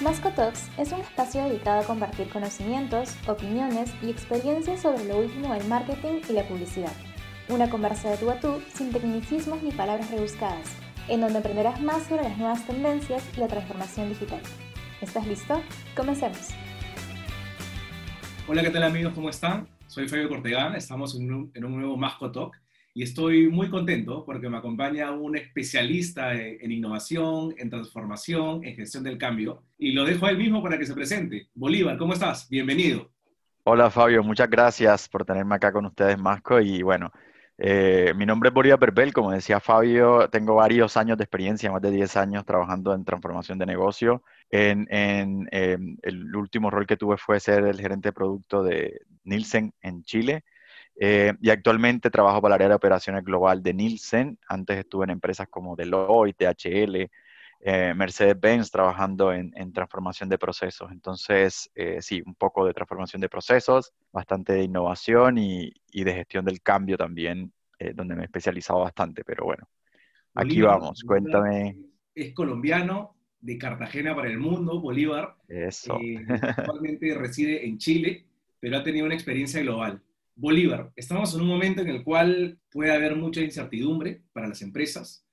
Masco Talks es un espacio dedicado a compartir conocimientos, opiniones y experiencias sobre lo último del marketing y la publicidad. Una conversa de tú a tú sin tecnicismos ni palabras rebuscadas, en donde aprenderás más sobre las nuevas tendencias y la transformación digital. ¿Estás listo? Comencemos. Hola, ¿qué tal amigos? ¿Cómo están? Soy Fabio Cortegán, estamos en un, en un nuevo Masco Talk y estoy muy contento porque me acompaña un especialista en innovación, en transformación, en gestión del cambio. Y lo dejo a él mismo para que se presente. Bolívar, ¿cómo estás? Bienvenido. Hola Fabio, muchas gracias por tenerme acá con ustedes, Masco. Y bueno, eh, mi nombre es Bolívar Berbel, como decía Fabio, tengo varios años de experiencia, más de 10 años trabajando en transformación de negocio. En, en em, el último rol que tuve fue ser el gerente de producto de Nielsen en Chile eh, y actualmente trabajo para el área de operaciones global de Nielsen. Antes estuve en empresas como Deloitte, DHL, eh, Mercedes-Benz trabajando en, transformación de procesos. Entonces, eh, sí, un poco de transformación de procesos, bastante de innovación y, de gestión del cambio también, donde me he especializado bastante. Pero bueno, aquí vamos. Cuéntame. Es colombiano, de Cartagena para el mundo, Bolívar. Eso. actualmente reside en Chile, pero ha tenido una experiencia global. Bolívar, estamos en un momento en el cual puede haber mucha incertidumbre para las empresas.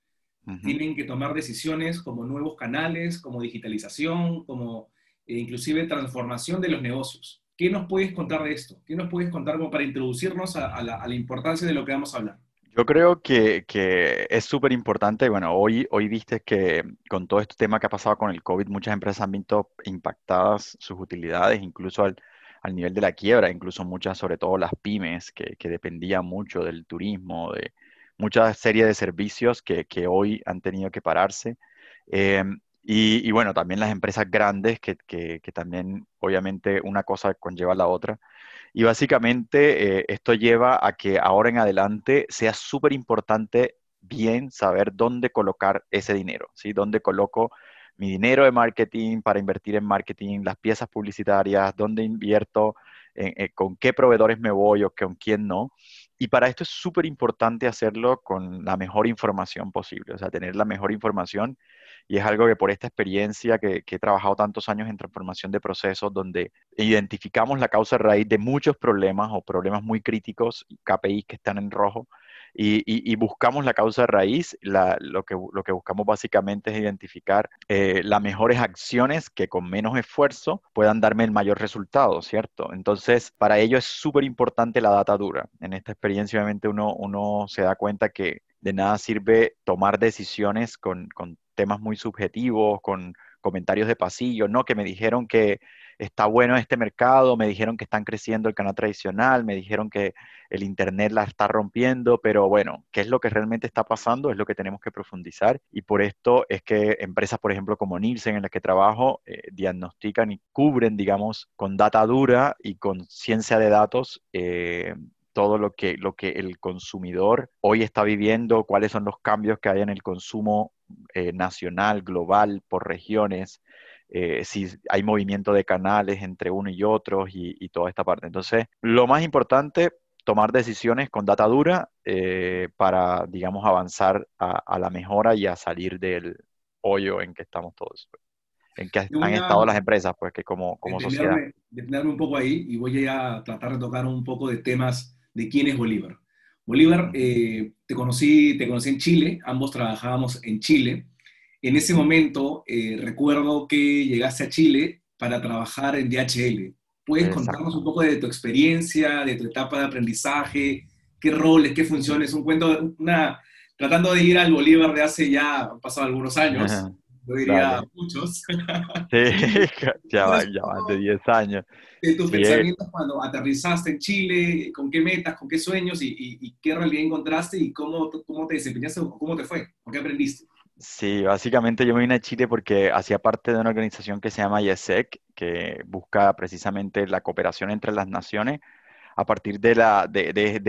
Tienen que tomar decisiones como nuevos canales, como digitalización, como eh, inclusive transformación de los negocios. ¿Qué nos puedes contar de esto? ¿Qué nos puedes contar como para introducirnos a, la, importancia de lo que vamos a hablar? Yo creo que, es súper importante. Bueno, hoy, hoy viste que con todo este tema que ha pasado con el COVID, muchas empresas han visto impactadas sus utilidades, incluso al, al nivel de la quiebra, incluso muchas, sobre todo las pymes, que, que dependían mucho del turismo, de mucha serie de servicios que, que hoy han tenido que pararse. Eh, y, y, bueno, también las empresas grandes, que, que, también obviamente una cosa conlleva la otra. Y básicamente eh, esto lleva a que ahora en adelante sea súper importante bien saber dónde colocar ese dinero, ¿sí? Dónde coloco mi dinero de marketing para invertir en marketing, las piezas publicitarias, dónde invierto, eh, con qué proveedores me voy o con quién no. Y para esto es súper importante hacerlo con la mejor información posible, o sea, tener la mejor información. Y es algo que por esta experiencia que, que he trabajado tantos años en transformación de procesos, donde identificamos la causa raíz de muchos problemas o problemas muy críticos, KPIs que están en rojo, y, buscamos la causa raíz. lo, que, lo que buscamos básicamente es identificar eh, las mejores acciones que con menos esfuerzo puedan darme el mayor resultado, ¿cierto? Entonces, para ello es súper importante la data dura. En esta experiencia, obviamente, uno, uno se da cuenta que de nada sirve tomar decisiones con, con temas muy subjetivos, con comentarios de pasillo, ¿no? Que me dijeron que está bueno este mercado, me dijeron que están creciendo el canal tradicional, me dijeron que el Internet la está rompiendo, pero bueno, ¿qué es lo que realmente está pasando? Es lo que tenemos que profundizar y por esto es que empresas, por ejemplo, como Nielsen, en las que trabajo, eh, diagnostican y cubren, digamos, con data dura y con ciencia de datos. Eh, todo lo que, lo que el consumidor hoy está viviendo, cuáles son los cambios que hay en el consumo eh, nacional, global, por regiones, eh, si hay movimiento de canales entre uno y otros y, toda esta parte. Entonces, lo más importante, tomar decisiones con data dura eh, para, digamos, avanzar a, la mejora y a salir del hoyo en que estamos todos, pues, en que han estado las empresas, pues que como, como sociedad. Detenerme un poco ahí y voy a tratar de tocar un poco de temas de quién es Bolívar. Bolívar, eh, te, conocí, te conocí en Chile, ambos trabajábamos en Chile. En ese momento eh, recuerdo que llegaste a Chile para trabajar en DHL. ¿Puedes contarnos un poco de tu experiencia, de tu etapa de aprendizaje, qué roles, qué funciones? Un cuento, una, tratando de ir al Bolívar de hace ya, han pasado algunos años, yo diría muchos. Sí, ya va, ya va de 10 años. De tus pensamientos cuando aterrizaste en Chile, con qué metas, con qué sueños y, y, y qué realidad encontraste y cómo, cómo te desempeñaste, cómo te fue, o qué aprendiste. Sí, básicamente yo me vine a Chile porque hacía parte de una organización que se llama IESEC, que busca precisamente la cooperación entre las naciones a partir de,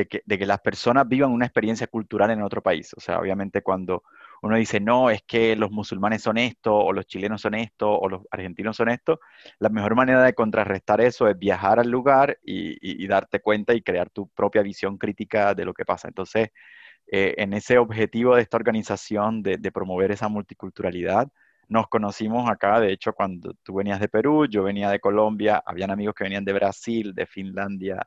que, las personas vivan una experiencia cultural en otro país. O sea, obviamente cuando uno dice, no, es que los musulmanes son esto, o los chilenos son esto, o los argentinos son esto, la mejor manera de contrarrestar eso es viajar al lugar y, y darte cuenta y crear tu propia visión crítica de lo que pasa. Entonces, eh, en ese objetivo de esta organización de, promover esa multiculturalidad, nos conocimos acá, de hecho, cuando tú venías de Perú, yo venía de Colombia, habían amigos que venían de Brasil, de Finlandia,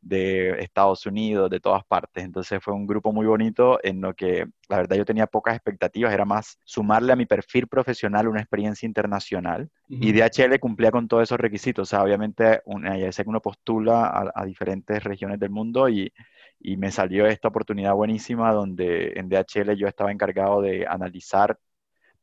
de Estados Unidos, de todas partes. Entonces fue un grupo muy bonito en lo que la verdad yo tenía pocas expectativas, era más sumarle a mi perfil profesional una experiencia internacional y DHL cumplía con todos esos requisitos. O sea, obviamente ya sé que uno postula a, diferentes regiones del mundo y, y me salió esta oportunidad buenísima donde en DHL yo estaba encargado de analizar,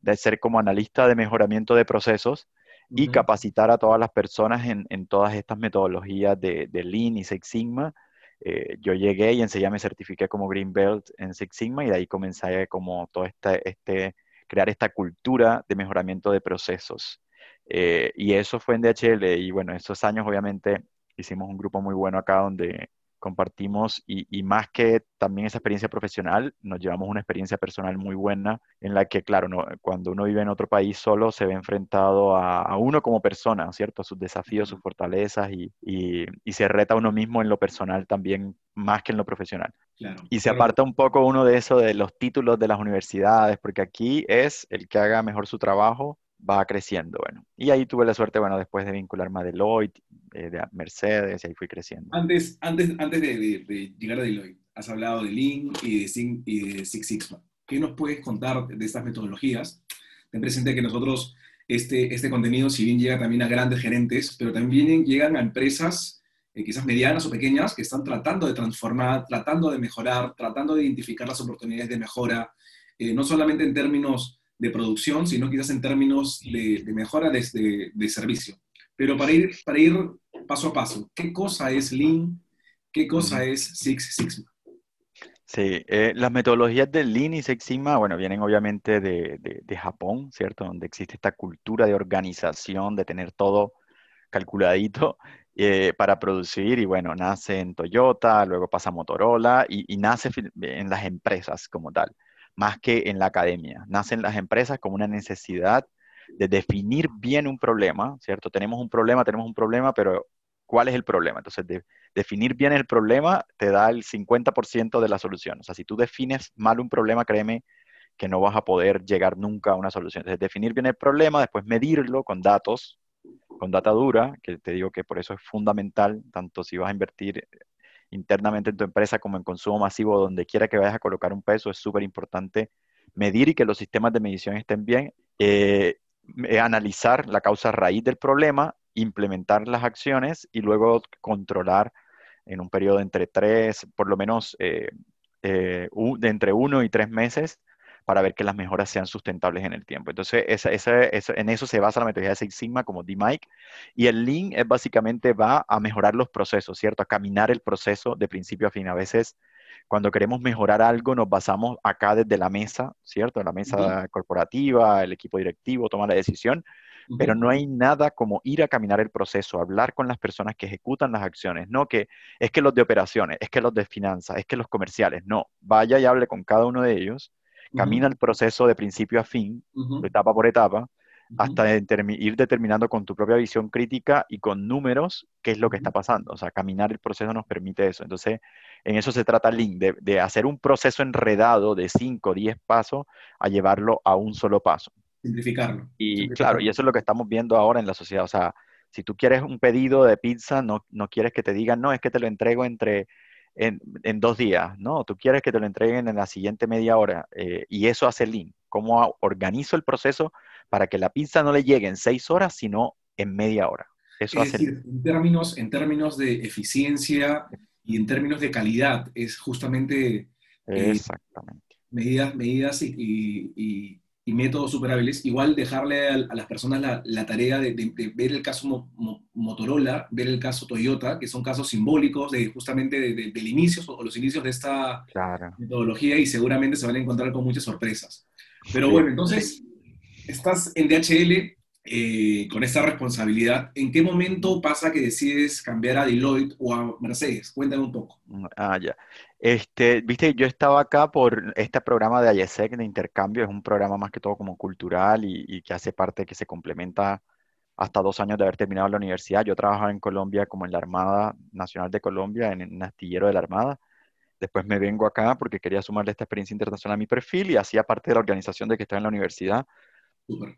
de ser como analista de mejoramiento de procesos y capacitar a todas las personas en, todas estas metodologías de, Lean y Six Sigma. Eh, yo llegué y enseguida me certifiqué como Green Belt en Six Sigma y de ahí comencé como todo este, este crear esta cultura de mejoramiento de procesos. Eh, y eso fue en DHL y bueno, esos años obviamente hicimos un grupo muy bueno acá donde compartimos y, más que también esa experiencia profesional, nos llevamos una experiencia personal muy buena en la que, claro, cuando uno vive en otro país solo se ve enfrentado a, uno como persona, ¿cierto? A sus desafíos, sus fortalezas y, y, se reta a uno mismo en lo personal también más que en lo profesional. y se aparta un poco uno de eso de los títulos de las universidades, porque aquí es el que haga mejor su trabajo va creciendo, bueno. Y ahí tuve la suerte, bueno, después de vincularme a Deloitte, eh, de Mercedes, y ahí fui creciendo. Antes, antes, antes de, llegar a Deloitte, has hablado de Lean y de, y de Six Sigma. ¿Qué nos puedes contar de estas metodologías? Ten presente que nosotros, este, este contenido, si bien llega también a grandes gerentes, pero también llegan a empresas eh, quizás medianas o pequeñas que están tratando de transformar, tratando de mejorar, tratando de identificar las oportunidades de mejora, eh, no solamente en términos de producción, sino quizás en términos de, mejora de, de, servicio. Pero para ir, para ir paso a paso, ¿qué cosa es Lean? ¿Qué cosa es Six Sigma? Sí, eh, las metodologías de Lean y Six Sigma, bueno, vienen obviamente de, de, Japón, ¿cierto? Donde existe esta cultura de organización, de tener todo calculadito eh, para producir y bueno, nace en Toyota, luego pasa a Motorola y, y, nace en las empresas como tal más que en la academia. Nacen las empresas como una necesidad de definir bien un problema, ¿cierto? Tenemos un problema, tenemos un problema, pero ¿cuál es el problema? Entonces, definir bien el problema te da el 50% de la solución. O sea, si tú defines mal un problema, créeme que no vas a poder llegar nunca a una solución. Entonces, definir bien el problema, después medirlo con datos, con data dura, que te digo que por eso es fundamental, tanto si vas a invertir internamente en tu empresa como en consumo masivo, donde quiera que vayas a colocar un peso, es súper importante medir y que los sistemas de medición estén bien, eh, eh, analizar la causa raíz del problema, implementar las acciones y luego controlar en un periodo entre tres, por lo menos eh, de entre uno y tres meses, para ver que las mejoras sean sustentables en el tiempo. Entonces, en eso se basa la metodología de Six Sigma como D-Mike. Y el Lean es básicamente va a mejorar los procesos, ¿cierto? A caminar el proceso de principio a fin. A veces, cuando queremos mejorar algo, nos basamos acá desde la mesa, ¿cierto? La mesa corporativa, el equipo directivo toma la decisión. Pero no hay nada como ir a caminar el proceso, hablar con las personas que ejecutan las acciones, no que es que los de operaciones, es que los de finanzas, es que los comerciales, no, vaya y hable con cada uno de ellos camina el proceso de principio a fin, etapa por etapa, hasta ir determinando con tu propia visión crítica y con números qué es lo que está pasando. O sea, caminar el proceso nos permite eso. Entonces, en eso se trata Link, de, de hacer un proceso enredado de 5 o 10 pasos a llevarlo a un solo paso. Simplificarlo. Y claro, y eso es lo que estamos viendo ahora en la sociedad. O sea, si tú quieres un pedido de pizza, no, no quieres que te digan, no, es que te lo entrego entre en, dos días, ¿no? Tú quieres que te lo entreguen en la siguiente media hora eh, y eso hace Lean. ¿Cómo organizo el proceso para que la pizza no le llegue en seis horas, sino en media hora? Eso es hace decir, en términos, en términos de eficiencia y en términos de calidad, es justamente... Eh, Exactamente. medidas, medidas y y métodos superables, igual dejarle a, las personas la, tarea de, ver el caso Motorola, ver el caso Toyota, que son casos simbólicos de justamente del inicio o los inicios de esta metodología y seguramente se van a encontrar con muchas sorpresas. Pero bueno, entonces, estás en DHL eh, con esta responsabilidad. ¿En qué momento pasa que decides cambiar a Deloitte o a Mercedes? Cuéntame un poco. Ah, ya. Este, viste, yo estaba acá por este programa de IESEC de intercambio, es un programa más que todo como cultural y, que hace parte, que se complementa hasta dos años de haber terminado la universidad. Yo trabajaba en Colombia como en la Armada Nacional de Colombia, en un astillero de la Armada. Después me vengo acá porque quería sumarle esta experiencia internacional a mi perfil y hacía parte de la organización de que estaba en la universidad.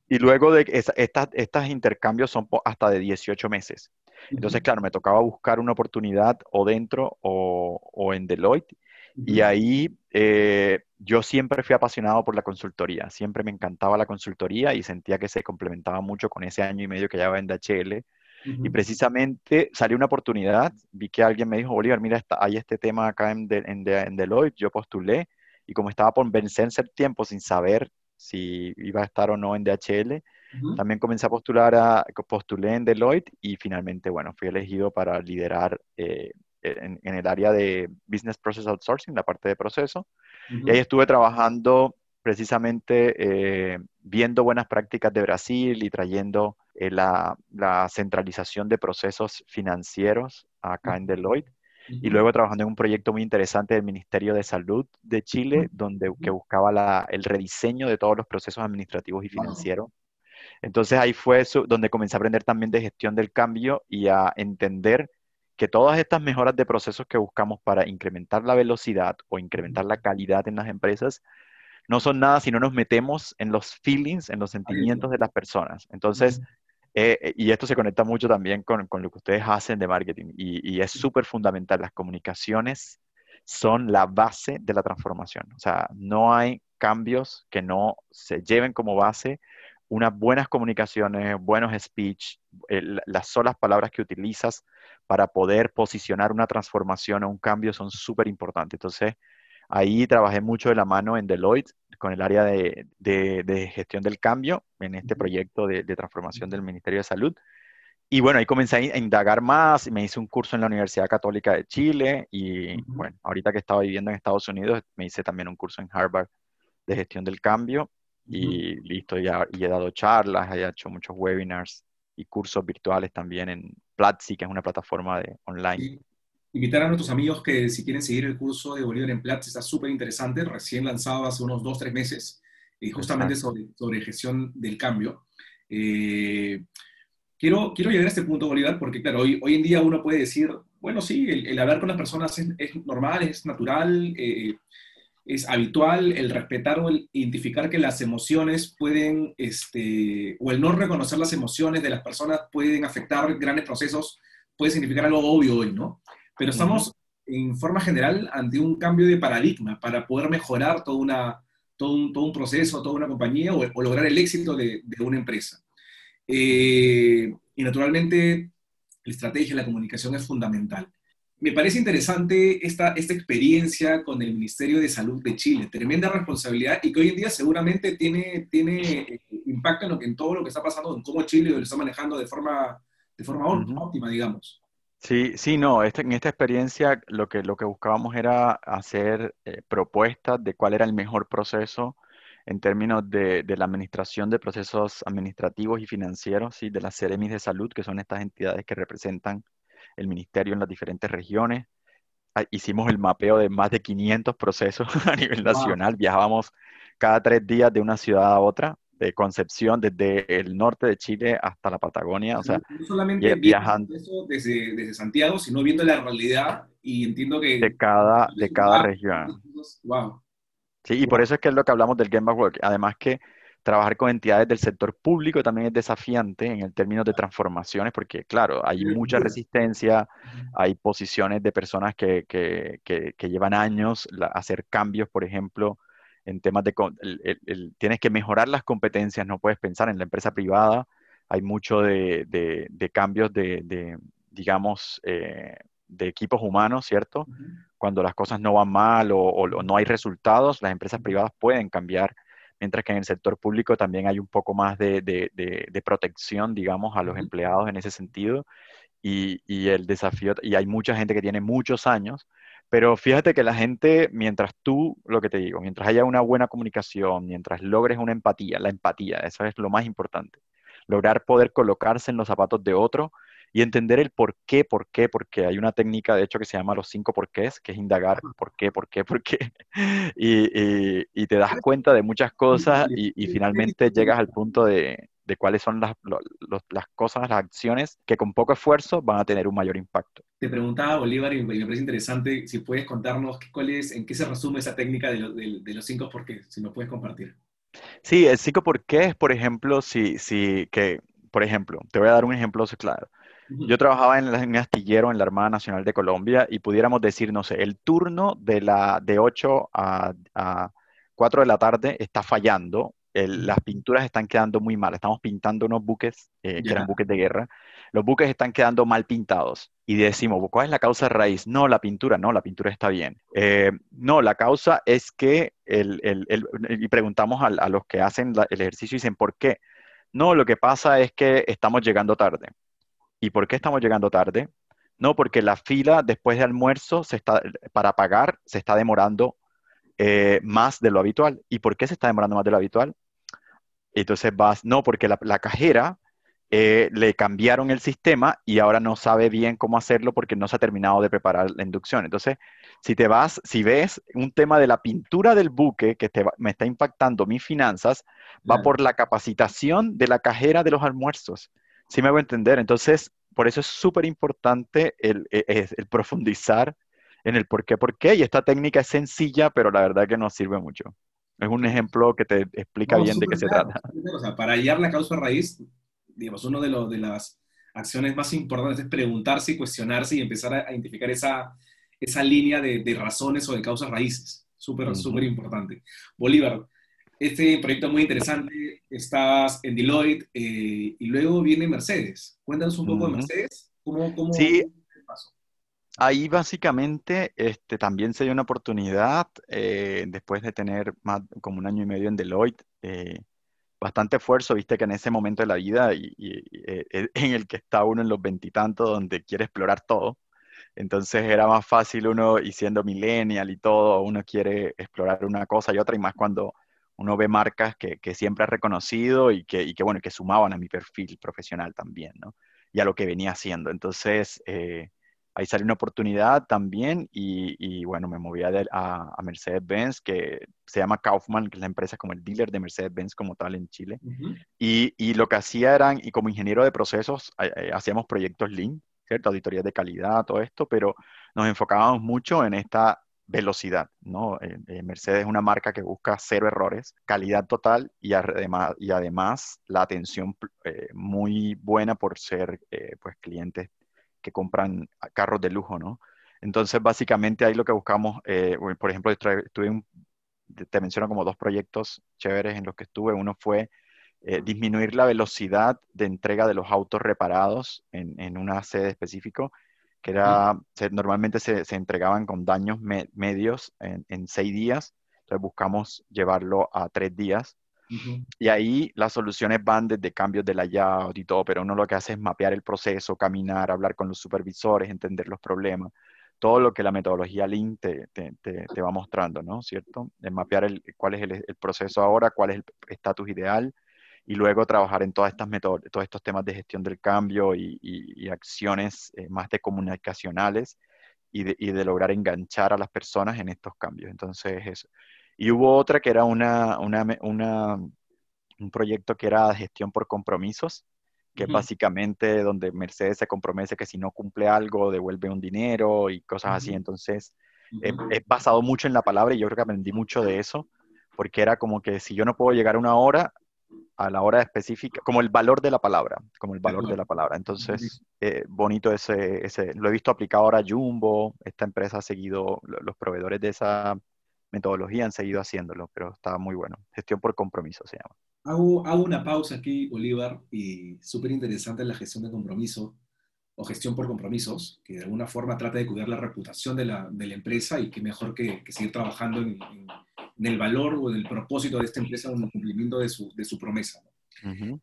Y luego de estas, estos intercambios son hasta de 18 meses. Entonces, claro, me tocaba buscar una oportunidad o dentro o, en Deloitte. Y ahí eh, yo siempre fui apasionado por la consultoría. Siempre me encantaba la consultoría y sentía que se complementaba mucho con ese año y medio que llevaba en DHL. Y precisamente salió una oportunidad, vi que alguien me dijo, Bolívar, mira, está, hay este tema acá en, en, en Deloitte, yo postulé y como estaba por vencerse el tiempo sin saber si iba a estar o no en DHL, también comencé a postular, a, postulé en Deloitte y finalmente, bueno, fui elegido para liderar eh, en, el área de Business Process Outsourcing, la parte de proceso. Y ahí estuve trabajando precisamente eh, viendo buenas prácticas de Brasil y trayendo eh, la, la, centralización de procesos financieros acá en Deloitte y luego trabajando en un proyecto muy interesante del Ministerio de Salud de Chile, donde que buscaba la, el rediseño de todos los procesos administrativos y financieros. Entonces ahí fue eso, donde comencé a aprender también de gestión del cambio y a entender que todas estas mejoras de procesos que buscamos para incrementar la velocidad o incrementar la calidad en las empresas no son nada si no nos metemos en los feelings, en los sentimientos de las personas. Entonces, eh, eh, y esto se conecta mucho también con, con lo que ustedes hacen de marketing y, y es súper fundamental. Las comunicaciones son la base de la transformación. O sea, no hay cambios que no se lleven como base unas buenas comunicaciones, buenos speech, las solas palabras que utilizas para poder posicionar una transformación o un cambio son súper importantes. Entonces, ahí trabajé mucho de la mano en Deloitte con el área de, gestión del cambio en este proyecto de, transformación del Ministerio de Salud. Y bueno, ahí comencé a indagar más, y me hice un curso en la Universidad Católica de Chile y bueno, ahorita que estaba viviendo en Estados Unidos, me hice también un curso en Harvard de gestión del cambio y listo, ya, y he dado charlas, he hecho muchos webinars y cursos virtuales también en Platzi, que es una plataforma de online invitar a nuestros amigos que si quieren seguir el curso de Bolívar en Platzi, está súper interesante, recién lanzado hace unos dos, tres meses, y justamente sobre, sobre, gestión del cambio. Eh, quiero, quiero llegar a este punto, Bolívar, porque claro, hoy, hoy en día uno puede decir, bueno, sí, el, hablar con las personas es, normal, es natural, eh, es habitual, el respetar o el identificar que las emociones pueden, este, o el no reconocer las emociones de las personas pueden afectar grandes procesos, puede significar algo obvio hoy, ¿no? Pero estamos en forma general ante un cambio de paradigma para poder mejorar toda una, todo, un, todo un proceso, toda una compañía o, lograr el éxito de, de una empresa. Eh, y naturalmente, la estrategia, la comunicación es fundamental. Me parece interesante esta, esta experiencia con el Ministerio de Salud de Chile, tremenda responsabilidad y que hoy en día seguramente tiene, tiene eh, impacto en, lo que, en todo lo que está pasando, en cómo Chile lo está manejando de forma, de forma óptima, digamos. Sí, sí, no, este, en esta experiencia lo que, lo que buscábamos era hacer eh, propuestas de cuál era el mejor proceso en términos de, la administración de procesos administrativos y financieros, ¿sí? de las CEREMIS de salud, que son estas entidades que representan el ministerio en las diferentes regiones. Ah, hicimos el mapeo de más de 500 procesos a nivel nacional, viajábamos cada tres días de una ciudad a otra de Concepción, desde el norte de Chile hasta la Patagonia, o sea, no solamente viajando desde, desde, Santiago, sino viendo la realidad y entiendo que... De cada, de cada región. Wow. Sí, y por eso es que es lo que hablamos del Game Work. Además que trabajar con entidades del sector público también es desafiante en el término de transformaciones, porque claro, hay mucha resistencia, hay posiciones de personas que, que, que, que llevan años a hacer cambios, por ejemplo, en temas de, tienes que mejorar las competencias, no puedes pensar en la empresa privada, hay mucho de, de, cambios de, digamos, eh, de equipos humanos, ¿cierto? Cuando las cosas no van mal o, no hay resultados, las empresas privadas pueden cambiar, mientras que en el sector público también hay un poco más de, protección, digamos, a los empleados en ese sentido. Y, y, el desafío, y hay mucha gente que tiene muchos años, pero fíjate que la gente, mientras tú, lo que te digo, mientras haya una buena comunicación, mientras logres una empatía, la empatía, eso es lo más importante. Lograr poder colocarse en los zapatos de otro y entender el por qué, por qué, porque hay una técnica, de hecho, que se llama los cinco porqués, que es indagar por qué, por qué, por qué, y, y, te das cuenta de muchas cosas y, y finalmente llegas al punto de, de cuáles son las, las, cosas, las acciones que con poco esfuerzo van a tener un mayor impacto. Te preguntaba, Bolívar, y me parece interesante si puedes contarnos cuál es, en qué se resume esa técnica de, de, los cinco por qué, si nos puedes compartir. Sí, el psico por qué es, por ejemplo, si, si, que, por ejemplo, te voy a dar un ejemplo claro. Yo trabajaba en, un astillero en la Armada Nacional de Colombia y pudiéramos decir, no sé, el turno de, la, de 8 a, a 4 de la tarde está fallando, las pinturas están quedando muy mal, estamos pintando unos buques eh, que eran buques de guerra, los buques están quedando mal pintados y decimos, ¿cuál es la causa raíz? No, la pintura, no, la pintura está bien. Eh, no, la causa es que, el, y preguntamos a, los que hacen el ejercicio y dicen, ¿por qué? No, lo que pasa es que estamos llegando tarde. ¿Y por qué estamos llegando tarde? No, porque la fila después de almuerzo se está, para pagar se está demorando eh, más de lo habitual. ¿Y por qué se está demorando más de lo habitual? Entonces vas, no, porque la, la cajera eh, le cambiaron el sistema y ahora no sabe bien cómo hacerlo porque no se ha terminado de preparar la inducción. Entonces, si te vas, si ves un tema de la pintura del buque que te me está impactando mis finanzas, va por la capacitación de la cajera de los almuerzos. ¿Sí me voy a entender? Entonces, por eso es súper importante el, e, el, profundizar en el por qué, por qué. Y esta técnica es sencilla, pero la verdad que nos sirve mucho. Es un ejemplo que te explica bien de qué se trata. O sea, para hallar la causa raíz, digamos, una de, de las acciones más importantes es preguntarse y cuestionarse y empezar a, identificar esa, esa línea de, de, razones o de causas raíces. Súper, súper importante. Bolívar, este proyecto es muy interesante. Estás en Deloitte eh, y luego viene Mercedes. Cuéntanos un poco de Mercedes. ¿Cómo, cómo, sí. Ahí básicamente este, también se dio una oportunidad eh, después de tener como un año y medio en Deloitte. Eh, bastante esfuerzo, viste que en ese momento de la vida y, eh, eh, en el que está uno en los veintitantos donde quiere explorar todo, entonces era más fácil uno, y siendo millennial y todo, uno quiere explorar una cosa y otra, y más cuando uno ve marcas que, que siempre ha reconocido y que, y que, bueno, que sumaban a mi perfil profesional también, ¿no? Y a lo que venía haciendo. Entonces, ahí salió una oportunidad también y, bueno, me moví a, a, Mercedes-Benz, que se llama Kaufman, que es la empresa como el dealer de Mercedes-Benz como tal en Chile. y, y, lo que hacía eran, y como ingeniero de procesos, hacíamos proyectos Lean, ¿cierto? Auditorías de calidad, todo esto, pero nos enfocábamos mucho en esta velocidad, ¿no? Eh, eh, Mercedes es una marca que busca cero errores, calidad total y además, y además la atención eh, muy buena por ser pues clientes que compran carros de lujo, ¿no? Entonces, básicamente ahí lo que buscamos, eh, por ejemplo, estuve te menciono como dos proyectos chéveres en los que estuve. Uno fue eh, disminuir la velocidad de entrega de los autos reparados en, en una sede específico, que era, normalmente se, se, entregaban con daños medios en, en, seis días. Entonces buscamos llevarlo a tres días y ahí las soluciones van desde cambios de layout y todo, pero uno lo que hace es mapear el proceso, caminar, hablar con los supervisores, entender los problemas, todo lo que la metodología Lean te, te, te, va mostrando, ¿no? ¿Cierto? De mapear el, cuál es el, el proceso ahora, cuál es el estatus ideal y luego trabajar en todas estas todos estos temas de gestión del cambio y, y, acciones eh, más de comunicacionales y de, y de, lograr enganchar a las personas en estos cambios. Entonces, eso. Y hubo otra que era una, una, una, un proyecto que era gestión por compromisos, que es básicamente donde Mercedes se compromete que si no cumple algo, devuelve un dinero y cosas así. Entonces, he, basado mucho en la palabra y yo creo que aprendí mucho de eso, porque era como que si yo no puedo llegar a una hora, a la hora específica, como el valor de la palabra, como el valor de la palabra. Entonces, eh, bonito ese, ese, lo he visto aplicado ahora a Jumbo, esta empresa ha seguido, los proveedores de esa metodología han seguido haciéndolo, pero está muy bueno. Gestión por compromiso se llama. Hago, hago una pausa aquí, Bolívar, y súper interesante la gestión de compromiso o gestión por compromisos, que de alguna forma trata de cuidar la reputación de la, de la empresa y que mejor que, que seguir trabajando en, en, el valor o en el propósito de esta empresa en el cumplimiento de su, de su promesa.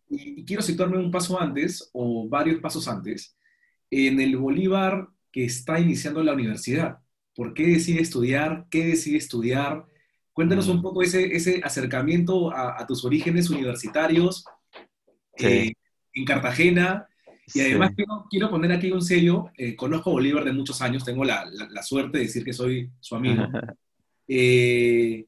y, y quiero situarme un paso antes o varios pasos antes en el Bolívar que está iniciando la universidad. ¿Por qué decide estudiar? ¿Qué decide estudiar? Cuéntanos un mm. poco ese, ese acercamiento a, tus orígenes universitarios eh, en Cartagena. Y además quiero, poner aquí un sello. Eh, conozco a Bolívar de muchos años, tengo la, la, suerte de decir que soy su amigo. Eh,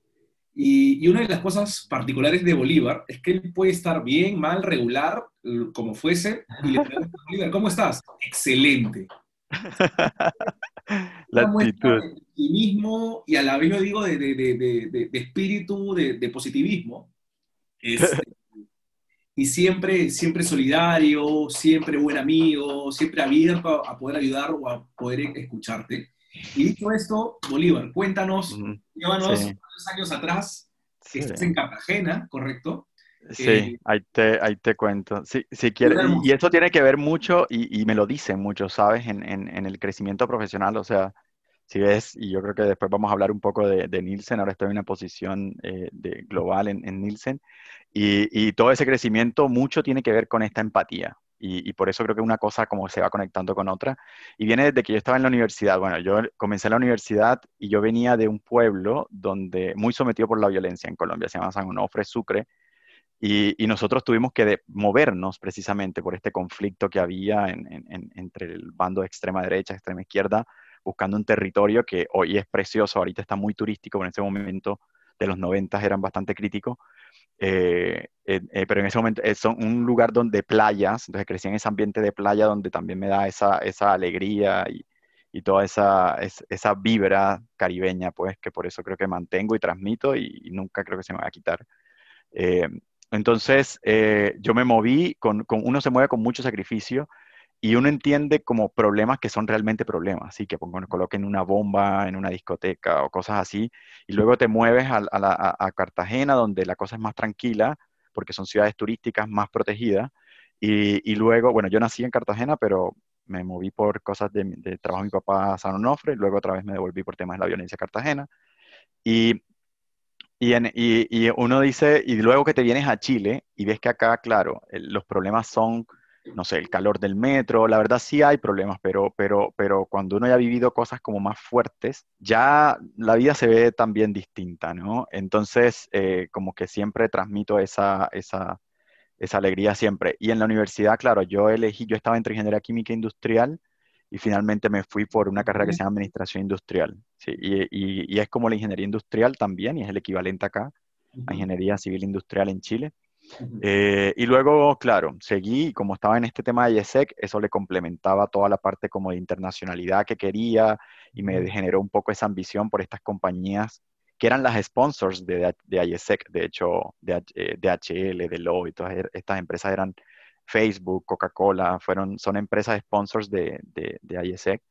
y, y, una de las cosas particulares de Bolívar es que él puede estar bien, mal, regular, como fuese. Y le pregunto, Bolívar, ¿cómo estás? Excelente. la actitud. De optimismo y a la vez yo digo de, de, de, de espíritu, de, positivismo. Este, y siempre, siempre solidario, siempre buen amigo, siempre abierto a, poder ayudar o a poder escucharte. Y dicho esto, Bolívar, cuéntanos, llévanos unos años atrás, estás en Cartagena, ¿correcto? Sí, eh, ahí, te, ahí te cuento. Si, si quieres, y, esto tiene que ver mucho, y, y me lo dicen mucho, ¿sabes? En, en, en, el crecimiento profesional, o sea, si ves, y yo creo que después vamos a hablar un poco de, de Nielsen, ahora estoy en una posición eh, de, global en, en Nielsen, y, y, todo ese crecimiento mucho tiene que ver con esta empatía. Y, y, por eso creo que una cosa como se va conectando con otra. Y viene desde que yo estaba en la universidad. Bueno, yo comencé en la universidad y yo venía de un pueblo donde muy sometido por la violencia en Colombia, se llama San Onofre, Sucre, y, nosotros tuvimos que movernos precisamente por este conflicto que había entre el bando de extrema derecha, extrema izquierda, buscando un territorio que hoy es precioso, ahorita está muy turístico, pero en ese momento de los 90 eran bastante críticos. Eh, eh, eh, pero en ese momento es un lugar donde playas, entonces crecí en ese ambiente de playa donde también me da esa, esa alegría y, y toda esa, esa vibra caribeña, pues que por eso creo que mantengo y transmito y, nunca creo que se me va a quitar. Entonces, eh, yo me moví, con, uno se mueve con mucho sacrificio y uno entiende como problemas que son realmente problemas, así que pongan, coloquen una bomba en una discoteca o cosas así, y luego te mueves a, Cartagena, donde la cosa es más tranquila, porque son ciudades turísticas más protegidas, y, luego, bueno, yo nací en Cartagena, pero me moví por cosas de, trabajo de mi papá a San Onofre, luego otra vez me devolví por temas de la violencia a Cartagena, y y, uno dice, y luego que te vienes a Chile y ves que acá, claro, los problemas son, no sé, el calor del metro, la verdad sí hay problemas, pero, pero, pero cuando uno ya ha vivido cosas como más fuertes, ya la vida se ve también distinta, ¿no? Entonces, eh, como que siempre transmito esa, esa, esa alegría siempre. Y en la universidad, claro, yo elegí, yo estaba entre ingeniería química industrial y finalmente me fui por una carrera que se llama Administración Industrial. Sí, y, y, es como la ingeniería industrial también, y es el equivalente acá a Ingeniería Civil Industrial en Chile. Eh, y luego, claro, seguí, como estaba en este tema de IESEC, eso le complementaba toda la parte como de internacionalidad que quería y me generó un poco esa ambición por estas compañías que eran las sponsors de, de IESEC, de hecho, de, DHL, eh, Deloitte, todas er, estas empresas eran Facebook, Coca-Cola, fueron, son empresas sponsors de, de, de ISEC.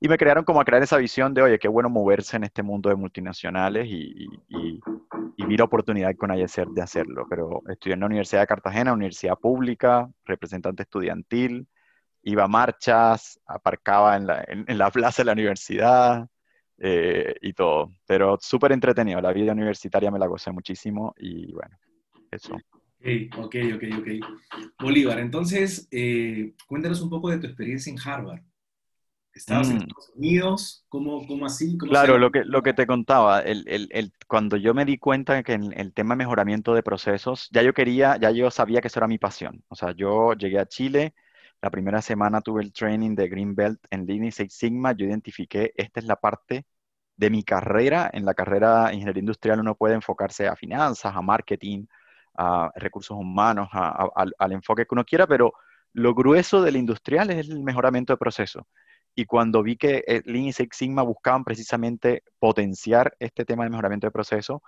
Y me crearon como a crear esa visión de, oye, qué bueno moverse en este mundo de multinacionales y, y, y vi la oportunidad con ISEC de hacerlo. Pero estudié en la Universidad de Cartagena, universidad pública, representante estudiantil, iba a marchas, aparcaba en la, en, la plaza de la universidad eh, y todo. Pero súper entretenido, la vida universitaria me la gocé muchísimo y bueno, eso. Ok, ok, ok, Bolívar, entonces, eh, cuéntanos un poco de tu experiencia en Harvard. ¿Estabas en mm. Estados Unidos? ¿Cómo, cómo así? claro, lo que, lo que te contaba, el, el, el, cuando yo me di cuenta que en el tema de mejoramiento de procesos, ya yo quería, ya yo sabía que eso era mi pasión. O sea, yo llegué a Chile, la primera semana tuve el training de Green Belt en Lean Six Sigma, yo identifiqué, esta es la parte de mi carrera, en la carrera ingeniería industrial uno puede enfocarse a finanzas, a marketing, a recursos humanos, al enfoque que uno quiera, pero lo grueso del industrial es el mejoramiento de procesos. Y cuando vi que Lean y Six Sigma buscaban precisamente potenciar este tema de mejoramiento de procesos,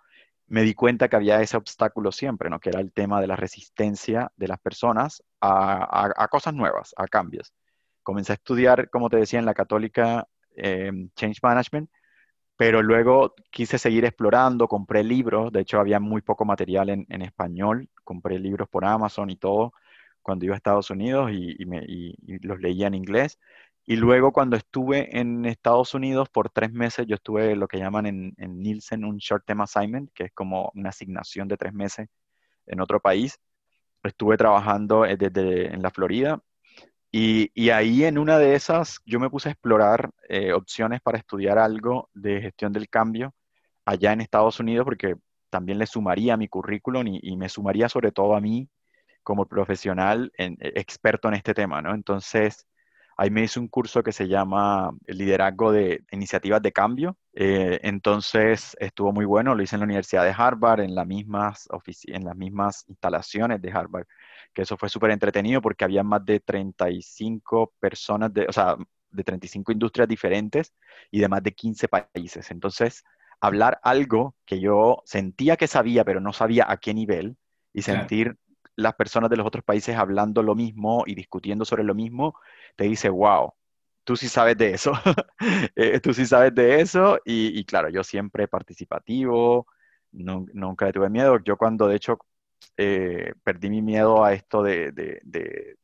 me di cuenta que había ese obstáculo siempre, ¿no? que era el tema de la resistencia de las personas a, a, cosas nuevas, a cambios. Comencé a estudiar, como te decía, en la católica eh, Change Management pero luego quise seguir explorando, compré libros, de hecho había muy poco material en, español, compré libros por Amazon y todo cuando iba a Estados Unidos y, me, los leía en inglés. Y luego cuando estuve en Estados Unidos por tres meses, yo estuve lo que llaman en, en Nielsen un short term assignment, que es como una asignación de tres meses en otro país. Estuve trabajando eh, desde en la Florida y, ahí en una de esas yo me puse a explorar eh, opciones para estudiar algo de gestión del cambio allá en Estados Unidos porque también le sumaría a mi currículum y, me sumaría sobre todo a mí como profesional en, eh, experto en este tema, ¿no? Entonces, ahí me hice un curso que se llama Liderazgo de Iniciativas de Cambio. Eh, entonces, estuvo muy bueno, lo hice en la Universidad de Harvard, en las mismas, en las mismas instalaciones de Harvard que eso fue súper entretenido porque había más de 35 personas, de, o sea, de 35 industrias diferentes y de más de 15 países. Entonces, hablar algo que yo sentía que sabía, pero no sabía a qué nivel, y sentir las personas de los otros países hablando lo mismo y discutiendo sobre lo mismo, te dice, wow, tú sí sabes de eso, eh, tú sí sabes de eso y, claro, yo siempre participativo, nunca tuve miedo. Yo cuando de hecho eh, perdí mi miedo a esto de,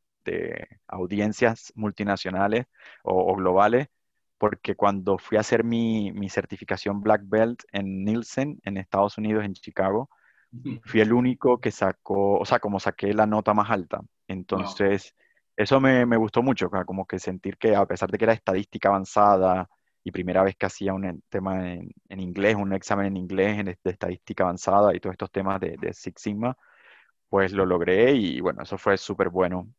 audiencias multinacionales o, globales, porque cuando fui a hacer mi, mi, certificación Black Belt en Nielsen, en Estados Unidos, en Chicago, fui el único que sacó, o sea, como saqué la nota más alta. Entonces, eso me, me, gustó mucho, como que sentir que a pesar de que era estadística avanzada y primera vez que hacía un tema en, en inglés, un examen en inglés en, de estadística avanzada y todos estos temas de, de Six Sigma, pues lo logré y bueno, eso fue súper bueno.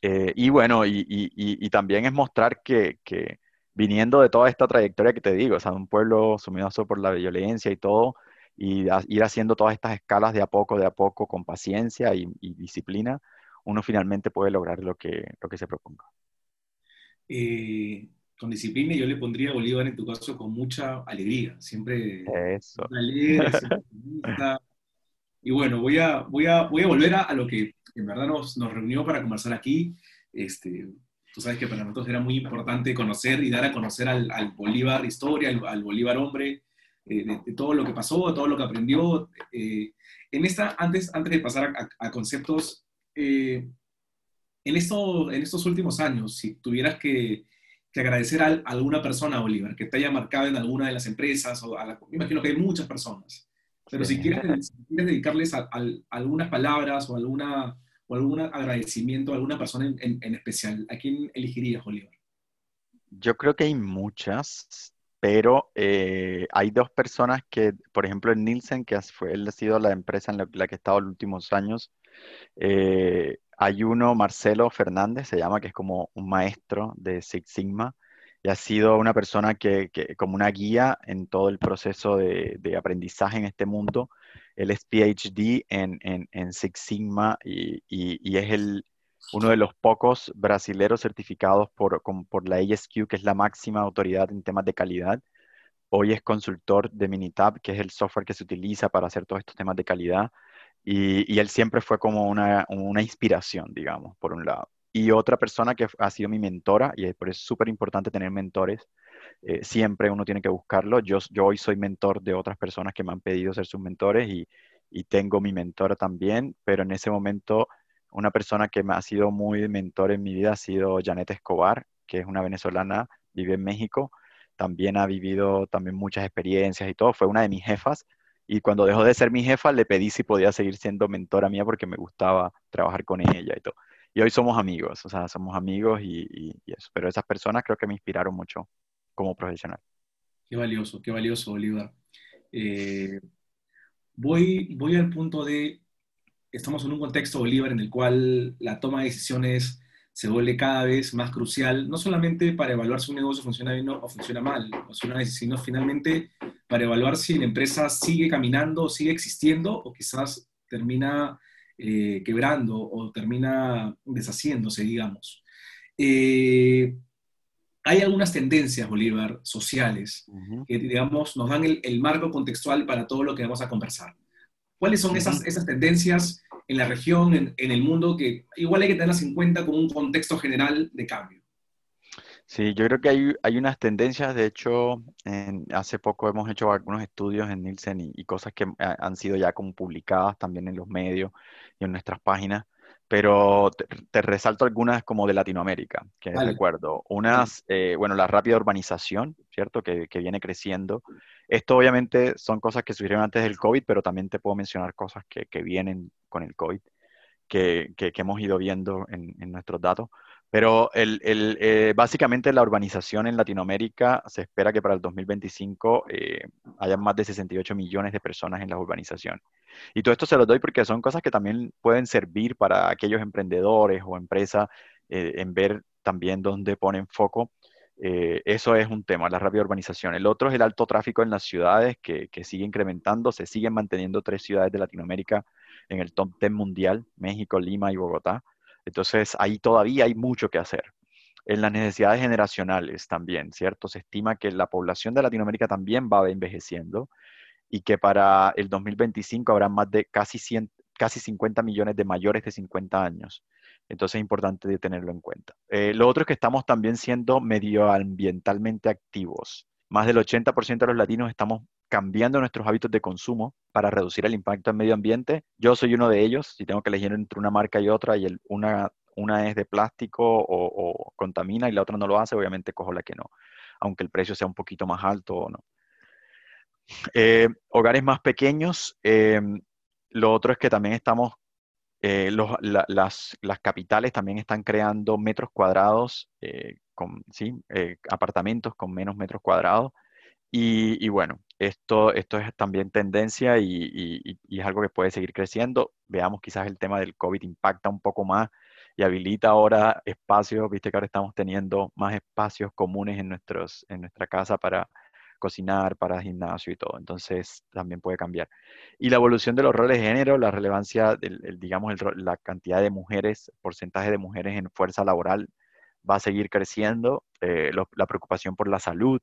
Eh, y bueno, y, y, y, también es mostrar que, que, viniendo de toda esta trayectoria que te digo, o sea, un pueblo sumido por la violencia y todo, y ir haciendo todas estas escalas de a poco, de a poco, con paciencia y, disciplina, uno finalmente puede lograr lo que, lo que se proponga. Eh, con disciplina yo le pondría a Bolívar en tu caso con mucha alegría, siempre Eso. alegre, y bueno, voy a, voy a, voy a volver a, lo que en verdad nos, nos reunió para conversar aquí. Este, tú sabes que para nosotros era muy importante conocer y dar a conocer al, al Bolívar historia, al, Bolívar hombre, eh, de, todo lo que pasó, de todo lo que aprendió. Eh, en esta, antes, antes de pasar a, conceptos, eh, en, esto, en estos últimos años, si tuvieras que, que agradecer a, alguna persona, Bolívar, que te haya marcado en alguna de las empresas, o a la, me imagino que hay muchas personas, pero si, quieres, dedicarles a, algunas palabras o, alguna, o algún agradecimiento a alguna persona en, especial, ¿a quién elegirías, Bolívar? Yo creo que hay muchas, pero eh, hay dos personas que, por ejemplo, en Nielsen, que fue, él ha sido la empresa en la, que he estado los últimos años, eh, hay uno, Marcelo Fernández, se llama, que es como un maestro de Six Sigma, y ha sido una persona que, como una guía en todo el proceso de, aprendizaje en este mundo. Él es PhD en, en, Six Sigma y, es el, uno de los pocos brasileros certificados por, por la ASQ, que es la máxima autoridad en temas de calidad. Hoy es consultor de Minitab, que es el software que se utiliza para hacer todos estos temas de calidad. Y, y él siempre fue como una, una inspiración, digamos, por un lado. Y otra persona que ha sido mi mentora, y por eso es súper importante tener mentores, eh, siempre uno tiene que buscarlo. Yo, yo hoy soy mentor de otras personas que me han pedido ser sus mentores y, y tengo mi mentora también, pero en ese momento una persona que me ha sido muy mentor en mi vida ha sido Janet Escobar, que es una venezolana, vive en México, también ha vivido también muchas experiencias y todo, fue una de mis jefas y cuando dejó de ser mi jefa le pedí si podía seguir siendo mentora mía porque me gustaba trabajar con ella y todo y hoy somos amigos, o sea, somos amigos y, eso. Pero esas personas creo que me inspiraron mucho como profesional. Qué valioso, qué valioso, Oliver. Eh, voy, voy al punto de, estamos en un contexto, Oliver, en el cual la toma de decisiones se vuelve cada vez más crucial, no solamente para evaluar si un negocio funciona bien o funciona mal, sino finalmente para evaluar si la empresa sigue caminando, sigue existiendo o quizás termina eh, quebrando o termina deshaciéndose, digamos. Eh, hay algunas tendencias, Bolívar, sociales, que, digamos, nos dan el, marco contextual para todo lo que vamos a conversar. ¿Cuáles son esas, esas tendencias en la región, en, en, el mundo, que igual hay que tenerlas en cuenta como un contexto general de cambio? Sí, yo creo que hay, hay unas tendencias, de hecho, hace poco hemos hecho algunos estudios en Nielsen y, cosas que han sido ya como publicadas también en los medios y en nuestras páginas, pero te, resalto algunas como de Latinoamérica, que recuerdo. Unas, eh, bueno, la rápida urbanización, ¿cierto? Que, que, viene creciendo. Esto obviamente son cosas que surgieron antes del COVID, pero también te puedo mencionar cosas que, que vienen con el COVID, que, que hemos ido viendo en, en nuestros datos. Pero el, el, eh, básicamente la urbanización en Latinoamérica se espera que para el 2025 eh, haya más de 68 millones de personas en la urbanización. Y todo esto se lo doy porque son cosas que también pueden servir para aquellos emprendedores o empresas eh, en ver también dónde ponen foco. Eh, eso es un tema, la rápida urbanización. El otro es el alto tráfico en las ciudades que, que sigue incrementando. Se siguen manteniendo tres ciudades de Latinoamérica en el top 10 mundial, México, Lima y Bogotá. Entonces, ahí todavía hay mucho que hacer. En las necesidades generacionales también, ¿cierto? Se estima que la población de Latinoamérica también va envejeciendo y que para el 2025 habrá más de casi 100, casi 50 millones de mayores de 50 años. Entonces es importante tenerlo en cuenta. Eh, lo otro es que estamos también siendo medioambientalmente activos. Más del 80% de los latinos estamos cambiando nuestros hábitos de consumo para reducir el impacto al medio ambiente. Yo soy uno de ellos. Si tengo que elegir entre una marca y otra y una, es de plástico o, contamina y la otra no lo hace, obviamente cojo la que no, aunque el precio sea un poquito más alto o no. Eh, hogares más pequeños. Eh, lo otro es que también estamos eh, las, capitales también están creando metros cuadrados, con, ¿sí? Apartamentos con menos metros cuadrados. Y, bueno, esto, esto es también tendencia y, es algo que puede seguir creciendo. Veamos, quizás el tema del COVID impacta un poco más y habilita ahora espacios, viste que ahora estamos teniendo más espacios comunes en, nuestros, en nuestra casa para, cocinar, para gimnasio y todo. Entonces también puede cambiar. Y la evolución de los roles de género, la relevancia, del, digamos, la cantidad de mujeres, porcentaje de mujeres en fuerza laboral va a seguir creciendo. Eh, la preocupación por la salud,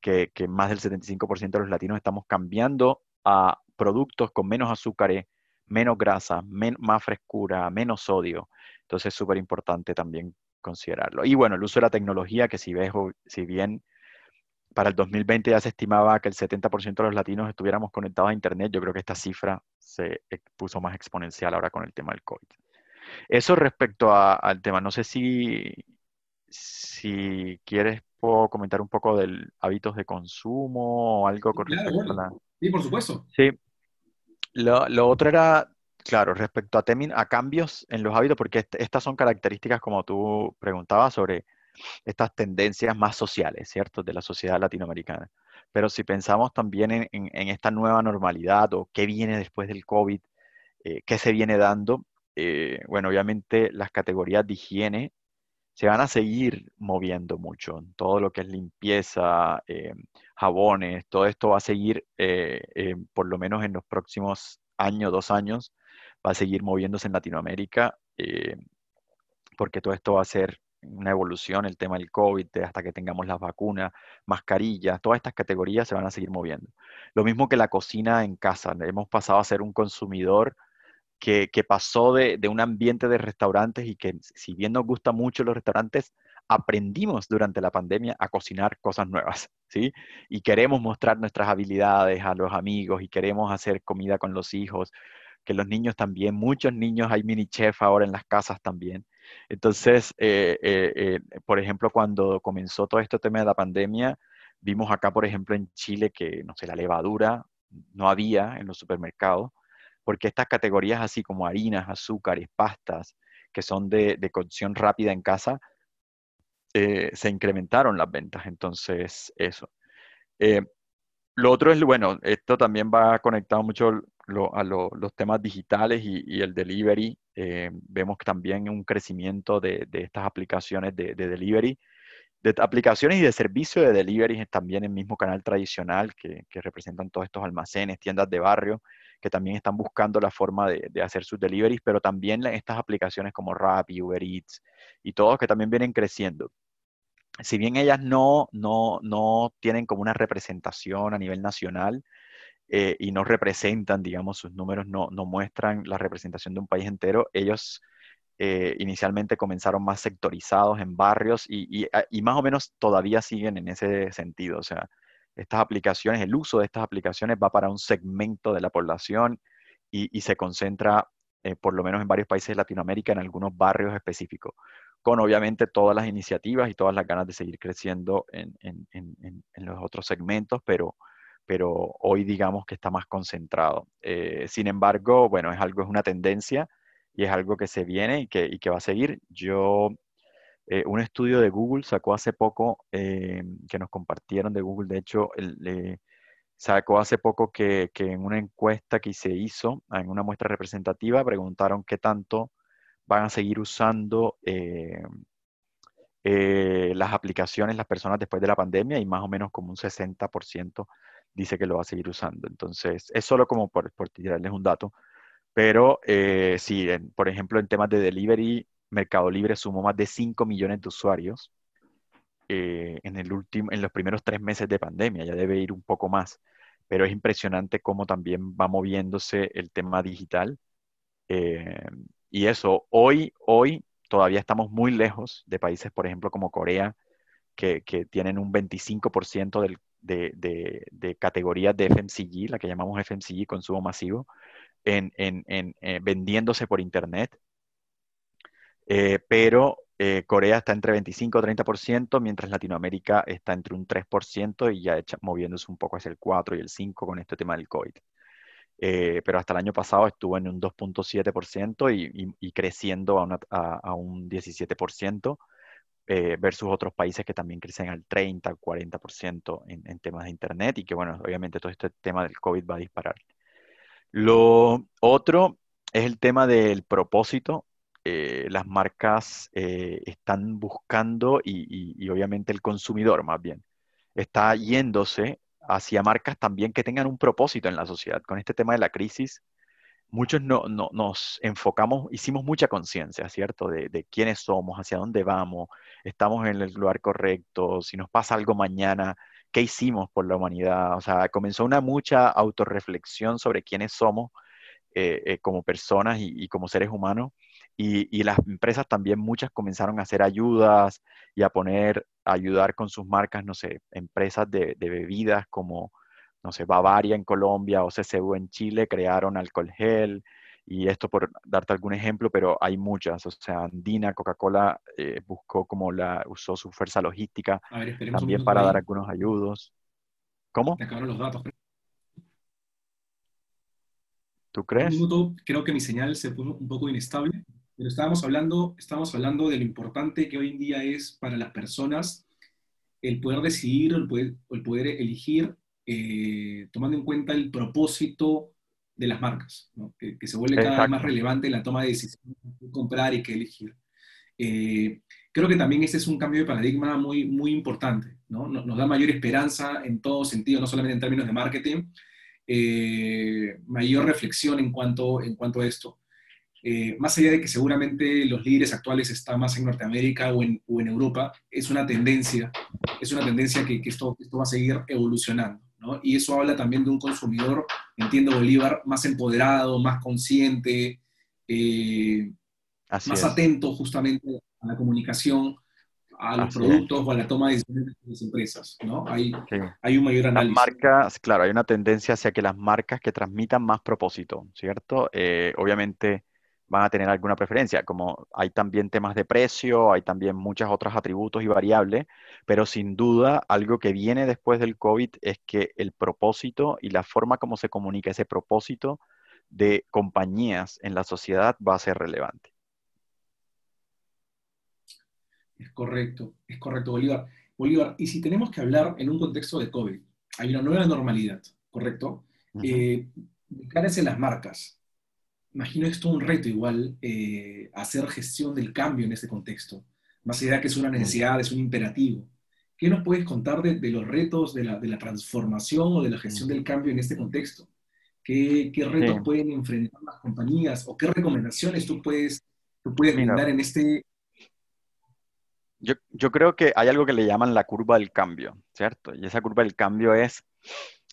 que, más del 75% de los latinos estamos cambiando a productos con menos azúcares, menos grasa, más frescura, menos sodio. Entonces es súper importante también considerarlo. Y bueno, el uso de la tecnología, que si, ves, si bien para el 2020 ya se estimaba que el 70% de los latinos estuviéramos conectados a Internet. Yo creo que esta cifra se puso más exponencial ahora con el tema del COVID. Eso respecto al tema. No sé si, si quieres puedo comentar un poco del hábitos de consumo o algo con respecto a la... Sí, por supuesto. Sí. Lo, otro era, claro, respecto a, a cambios en los hábitos, porque estas son características, como tú preguntabas, sobre estas tendencias más sociales, ¿cierto?, de la sociedad latinoamericana. Pero si pensamos también en, esta nueva normalidad o qué viene después del COVID, eh, qué se viene dando, eh, bueno, obviamente las categorías de higiene se van a seguir moviendo mucho. Todo lo que es limpieza, eh, jabones, todo esto va a seguir, por lo menos en los próximos años, dos años, va a seguir moviéndose en Latinoamérica, porque todo esto va a ser una evolución, el tema del COVID, hasta que tengamos las vacunas, mascarillas, todas estas categorías se van a seguir moviendo. Lo mismo que la cocina en casa, hemos pasado a ser un consumidor que, pasó de, un ambiente de restaurantes y que si bien nos gustan mucho los restaurantes, aprendimos durante la pandemia a cocinar cosas nuevas, ¿sí? Y queremos mostrar nuestras habilidades a los amigos y queremos hacer comida con los hijos, que los niños también, muchos niños hay mini chef ahora en las casas también. Entonces, eh, eh, eh, por ejemplo, cuando comenzó todo este tema de la pandemia, vimos acá, por ejemplo, en Chile que, no sé, la levadura no había en los supermercados, porque estas categorías así como harinas, azúcares, pastas, que son de, de cocción rápida en casa, se incrementaron las ventas. Entonces, eso. lo otro es, bueno, esto también va conectado mucho a los temas digitales y, el delivery. Eh, vemos también un crecimiento de, estas aplicaciones de, delivery, de aplicaciones y de servicio de delivery también el mismo canal tradicional que, representan todos estos almacenes, tiendas de barrio, que también están buscando la forma de, hacer sus deliveries, pero también estas aplicaciones como Rappi, Uber Eats y todos que también vienen creciendo si bien ellas no, no, no, tienen como una representación a nivel nacional, eh, y no representan, digamos, sus números no, no, muestran la representación de un país entero. Ellos eh, inicialmente comenzaron más sectorizados en barrios y, ah, y, más o menos todavía siguen en ese sentido. O sea, estas aplicaciones, el uso de estas aplicaciones va para un segmento de la población y, y se concentra, eh, por lo menos en varios países de Latinoamérica, en algunos barrios específicos con obviamente todas las iniciativas y todas las ganas de seguir creciendo en, en, en, en los otros segmentos, pero, pero hoy digamos que está más concentrado. Eh, sin embargo, bueno, es algo, es una tendencia y es algo que se viene y que, y que va a seguir. Yo, eh, un estudio de Google sacó hace poco, eh, que nos compartieron de Google, de hecho, sacó hace poco que, que, en una encuesta que se hizo, en una muestra representativa, preguntaron qué tanto van a seguir usando las aplicaciones las personas después de la pandemia y más o menos como un 60% dice que lo va a seguir usando. Entonces, es solo como por, por tirarles un dato. Pero eh, sí, por ejemplo, en temas de delivery, Mercado Libre sumó más de 5 millones de usuarios eh, en, el último, en los primeros tres meses de pandemia. Ya debe ir un poco más. Pero es impresionante cómo también va moviéndose el tema digital Eh, y eso, hoy, hoy todavía estamos muy lejos de países, por ejemplo, como Corea, que, tienen un 25% de, de, categorías de FMCG, la que llamamos FMCG, consumo masivo, en, eh, vendiéndose por Internet. Eh, pero eh, Corea está entre 25 y 30%, mientras Latinoamérica está entre un 3% y ya moviéndose un poco hacia el 4 y el 5 con este tema del COVID. Eh, pero hasta el año pasado estuvo en un 2.7% y, y, creciendo a, un 17%, eh, versus otros países que también crecen al 30, al 40% en, en temas de Internet y que, bueno, obviamente todo este tema del COVID va a disparar. Lo otro es el tema del propósito eh, las marcas eh, están buscando y, obviamente el consumidor más bien está yéndose hacia marcas también que tengan un propósito en la sociedad. Con este tema de la crisis, muchos no, nos enfocamos, hicimos mucha conciencia, ¿cierto? De, quiénes somos, hacia dónde vamos, estamos en el lugar correcto, si nos pasa algo mañana, ¿qué hicimos por la humanidad? O sea, comenzó una mucha autorreflexión sobre quiénes somos eh, como personas y como seres humanos y, las empresas también muchas comenzaron a hacer ayudas y a poner, a ayudar con sus marcas, no sé, empresas de, bebidas como, no sé, Bavaria en Colombia o CCU en Chile crearon alcohol gel. Y esto por darte algún ejemplo, pero hay muchas. O sea, Andina, Coca-Cola eh, buscó como la, usó su fuerza logística también para dar algunos ayudos. ¿Cómo? Me acabaron los datos. ¿Tú crees? Un minuto, creo que mi señal se puso un poco inestable. Pero estábamos hablando, estábamos hablando de lo importante que hoy en día es para las personas el poder decidir o el poder, elegir eh, tomando en cuenta el propósito de las marcas, que, se vuelve cada vez más relevante en la toma de decisiones de comprar y qué elegir. Eh, creo que también este es un cambio de paradigma muy, muy importante, ¿no? Nos da mayor esperanza en todo sentido, no solamente en términos de marketing, eh, mayor reflexión en cuanto, en cuanto a esto. Eh, más allá de que seguramente los líderes actuales están más en Norteamérica o en, Europa, es una tendencia, es una tendencia que, esto, esto, va a seguir evolucionando. ¿No? Y eso habla también de un consumidor, entiendo Bolívar, más empoderado, más consciente, eh, más atento justamente a la comunicación, a los productos o a la toma de decisiones de las empresas, ¿no? Hay, hay un mayor análisis. Las marcas, claro, hay una tendencia hacia que las marcas que transmitan más propósito, ¿cierto? Eh, obviamente van a tener alguna preferencia, como hay también temas de precio, hay también muchos otros atributos y variables, pero sin duda algo que viene después del COVID es que el propósito y la forma como se comunica ese propósito de compañías en la sociedad va a ser relevante. Es correcto, es correcto, Bolívar. Bolívar, y si tenemos que hablar en un contexto de COVID, hay una nueva normalidad, ¿correcto? Eh, en las marcas, imagino esto un reto igual, eh, hacer gestión del cambio en este contexto, más allá que es una necesidad, es un imperativo. ¿Qué nos puedes contar de, los retos de la, transformación o de la gestión del cambio en este contexto? ¿Qué, retos pueden enfrentar las compañías o qué recomendaciones tú puedes, tú puedes brindar en este... Yo, yo creo que hay algo que le llaman la curva del cambio, ¿cierto? Y esa curva del cambio es,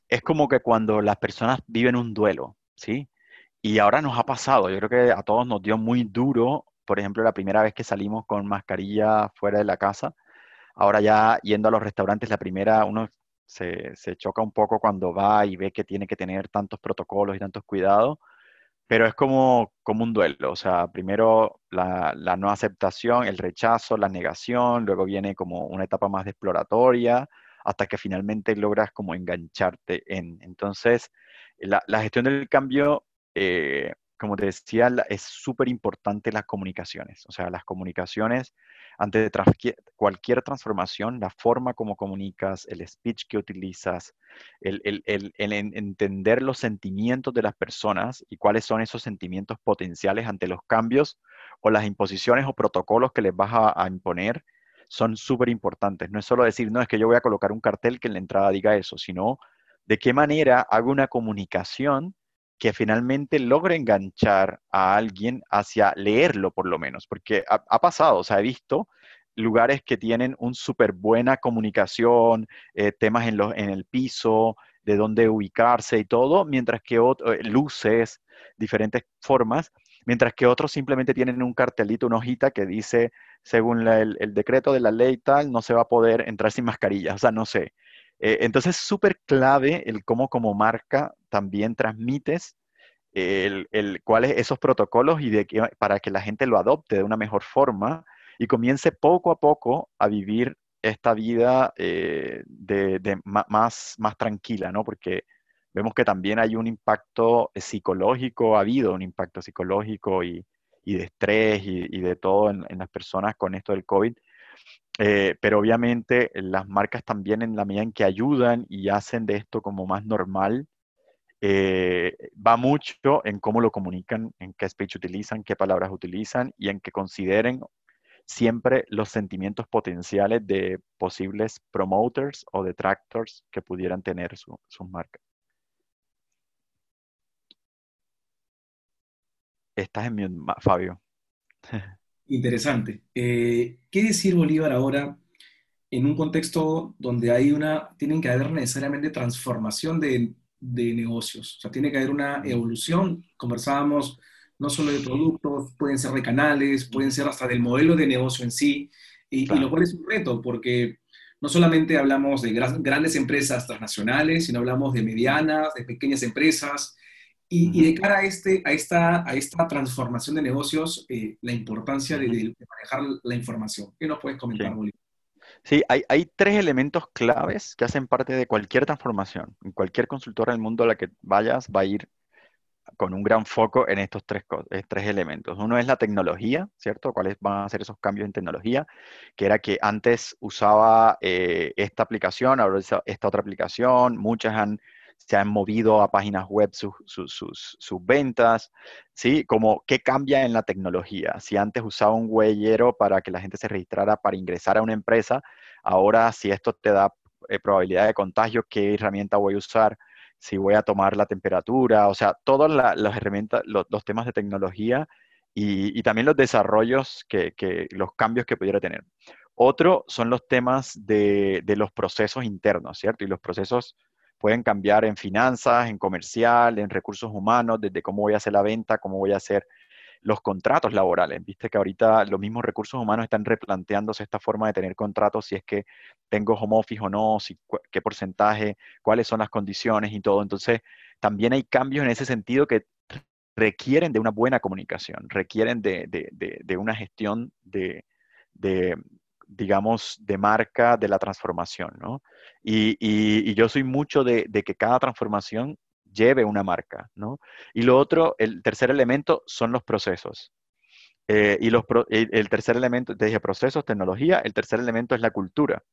es como que cuando las personas viven un duelo, ¿sí? Y ahora nos ha pasado, yo creo que a todos nos dio muy duro, por ejemplo, la primera vez que salimos con mascarilla fuera de la casa. Ahora ya yendo a los restaurantes, la primera, uno se, choca un poco cuando va y ve que tiene que tener tantos protocolos y tantos cuidados, pero es como, como un duelo. O sea, primero la, la no aceptación, el rechazo, la negación, luego viene como una etapa más de exploratoria, hasta que finalmente logras como engancharte en. Entonces, la, la gestión del cambio eh, como te decía, es súper importante las comunicaciones. O sea, las comunicaciones, ante cualquier transformación, la forma como comunicas, el speech que utilizas, el, entender los sentimientos de las personas y cuáles son esos sentimientos potenciales ante los cambios o las imposiciones o protocolos que les vas a, a imponer, son súper importantes. No es solo decir, no, es que yo voy a colocar un cartel que en la entrada diga eso, sino de qué manera hago una comunicación que finalmente logre enganchar a alguien hacia leerlo por lo menos, porque ha, pasado, o sea, he visto lugares que tienen un súper buena comunicación, eh, temas en, en el piso, de dónde ubicarse y todo, mientras que otro, eh, luces, diferentes formas, mientras que otros simplemente tienen un cartelito, una hojita que dice, según el, decreto de la ley tal, no se va a poder entrar sin mascarilla, o sea, no sé. Eh, entonces es súper clave el cómo como marca también transmites el, cuáles esos protocolos y de para que la gente lo adopte de una mejor forma y comience poco a poco a vivir esta vida eh, de, más, más tranquila, ¿no? Porque vemos que también hay un impacto psicológico, ha habido un impacto psicológico y, de estrés y, de todo en, las personas con esto del COVID. Eh, pero obviamente las marcas también en la medida en que ayudan y hacen de esto como más normal, eh, va mucho en cómo lo comunican, en qué speech utilizan, qué palabras utilizan y en que consideren siempre los sentimientos potenciales de posibles promoters o detractors que pudieran tener sus marcas. Estás en mi, Fabio. Interesante. Eh, ¿Qué decir Bolívar ahora en un contexto donde hay una, tienen que haber necesariamente transformación de, de negocios? O sea, tiene que haber una evolución. Conversábamos no solo de productos, pueden ser de canales, pueden ser hasta del modelo de negocio en sí, y, lo cual es un reto, porque no solamente hablamos de grandes empresas transnacionales, sino hablamos de medianas, de pequeñas empresas, y, de cara a, este, a, esta, a esta transformación de negocios, eh, la importancia de, manejar la información. ¿Qué nos puedes comentar, Bolívar? Sí, hay, hay, tres elementos claves que hacen parte de cualquier transformación. Cualquier consultora del mundo a la que vayas va a ir con un gran foco en estos tres, tres elementos. Uno es la tecnología, ¿cierto? ¿Cuáles van a ser esos cambios en tecnología? Que era que antes usaba eh, esta aplicación, ahora esta otra aplicación, muchas han, se han movido a páginas web sus, sus, ventas, ¿sí? Como qué cambia en la tecnología. Si antes usaba un huellero para que la gente se registrara para ingresar a una empresa, ahora si esto te da eh, probabilidad de contagio, ¿qué herramienta voy a usar? si voy a tomar la temperatura, o sea, todas las herramientas, los, temas de tecnología y, también los desarrollos, que, los cambios que pudiera tener. Otro son los temas de, de, los procesos internos, ¿cierto? Y los procesos pueden cambiar en finanzas, en comercial, en recursos humanos, desde cómo voy a hacer la venta, cómo voy a hacer los contratos laborales. Viste que ahorita los mismos recursos humanos están replanteándose esta forma de tener contratos, si es que tengo home office o no, si, qué porcentaje, cuáles son las condiciones y todo. Entonces, también hay cambios en ese sentido que requieren de una buena comunicación, requieren de, una gestión de, digamos, de marca de la transformación, ¿no? Y, yo soy mucho de, que cada transformación lleve una marca, ¿no? Y lo otro, el tercer elemento son los procesos. Eh, y los el tercer elemento, te dije procesos, tecnología, el tercer elemento es la cultura,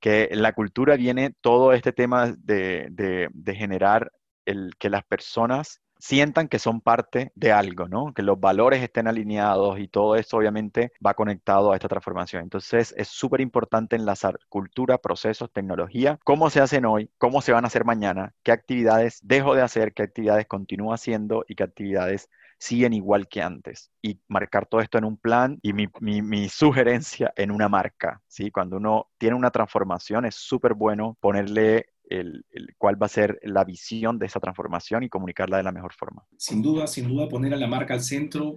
que en la cultura viene todo este tema de, de generar el, que las personas sientan que son parte de algo, ¿no? Que los valores estén alineados y todo eso obviamente va conectado a esta transformación. Entonces es súper importante enlazar cultura, procesos, tecnología, cómo se hacen hoy, cómo se van a hacer mañana, qué actividades dejo de hacer, qué actividades continúo haciendo y qué actividades siguen igual que antes. Y marcar todo esto en un plan y mi, mi sugerencia en una marca, ¿sí? Cuando uno tiene una transformación es súper bueno ponerle el, cuál va a ser la visión de esa transformación y comunicarla de la mejor forma. Sin duda, sin duda, poner a la marca al centro,